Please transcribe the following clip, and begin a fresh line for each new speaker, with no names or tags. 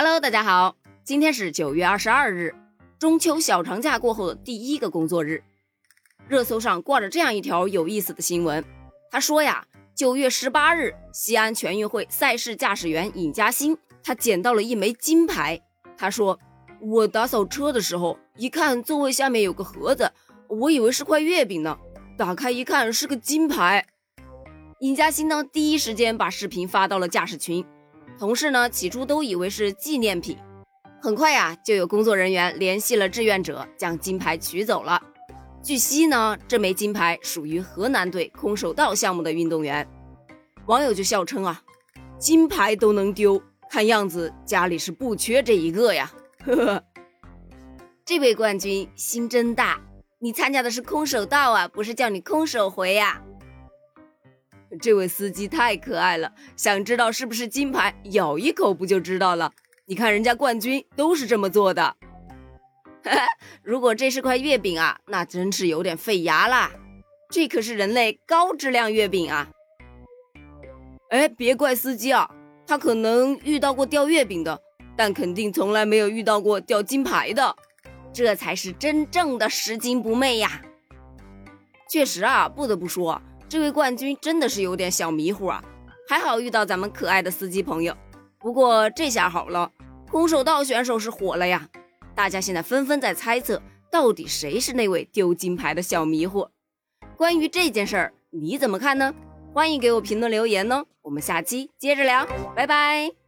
Hello，大家好，今天是九月二十二日，中秋小长假过后的第一个工作日。热搜上挂着这样一条有意思的新闻，他说呀，九月十八日，西安全运会赛事驾驶员尹嘉欣，他捡到了一枚金牌。他说，我打扫车的时候，一看座位下面有个盒子，我以为是块月饼呢，打开一看是个金牌。尹嘉欣呢，第一时间把视频发到了驾驶群。同事呢，起初都以为是纪念品，很快呀，就有工作人员联系了志愿者，将金牌取走了。据悉呢，这枚金牌属于河南队空手道项目的运动员。网友就笑称啊，金牌都能丢，看样子家里是不缺这一个呀。呵呵，这位冠军心真大，你参加的是空手道啊，不是叫你空手回呀。这位司机太可爱了，想知道是不是金牌，咬一口不就知道了？你看人家冠军都是这么做的。如果这是块月饼啊，那真是有点费牙啦。这可是人类高质量月饼啊！哎，别怪司机啊，他可能遇到过掉月饼的，但肯定从来没有遇到过掉金牌的。这才是真正的拾金不昧呀！确实啊，不得不说。这位冠军真的是有点小迷糊啊，还好遇到咱们可爱的司机朋友。不过这下好了，空手道选手是火了呀！大家现在纷纷在猜测，到底谁是那位丢金牌的小迷糊？关于这件事儿，你怎么看呢？欢迎给我评论留言呢，我们下期接着聊，拜拜。